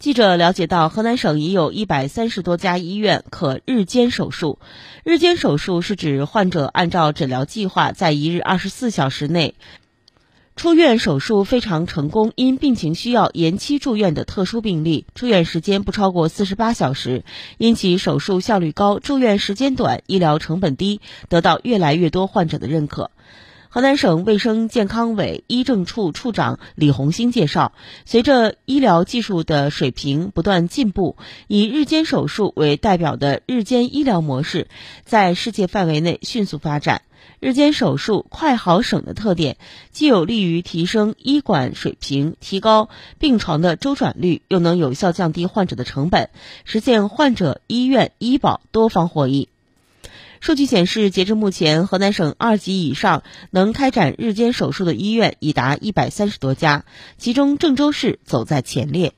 记者了解到，河南省已有一百三十多家医院可日间手术。日间手术是指患者按照诊疗计划，在一日二十四小时内出院手术非常成功，因病情需要延期住院的特殊病例，住院时间不超过四十八小时，因其手术效率高、住院时间短、医疗成本低，得到越来越多患者的认可。河南省卫生健康委医政处处长李红星介绍，随着医疗技术的水平不断进步，以日间手术为代表的日间医疗模式在世界范围内迅速发展。日间手术快、好、省的特点，既有利于提升医管水平、提高病床的周转率，又能有效降低患者的成本，实现患者、医院、医保多方获益。数据显示，截至目前，河南省二级以上能开展日间手术的医院已达一百三十多家，其中郑州市走在前列。